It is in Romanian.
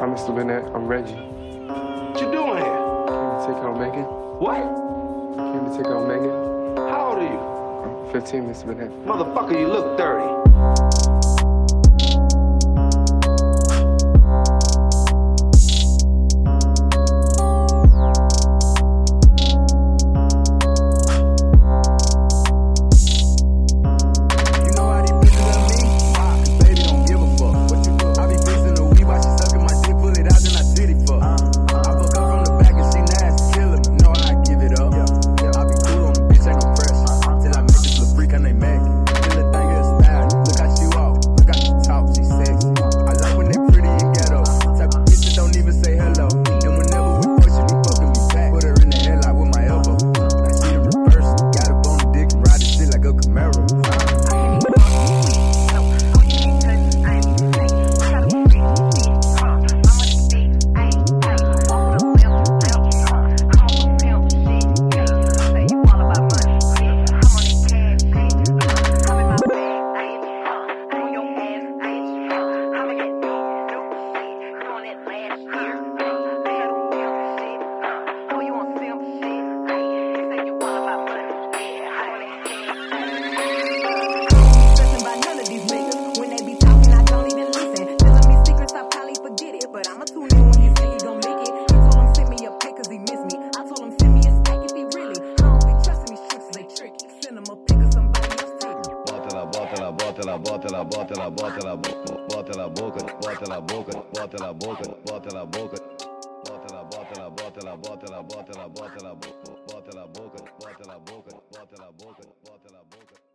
I'm Mr. Burnett. I'm Reggie. What you doing here? Came to take out Megan. What? Came to take out Megan. How old are you? 15, Mr. Burnett. Motherfucker, you look 30. bate la bate la bate la bate la bate la bate la boca, bate la boca, bate la boca, bate la boca. Bate la bate la bate la bate la bate la bate la bate la boca, bate la boca, bate la boca, bate la boca.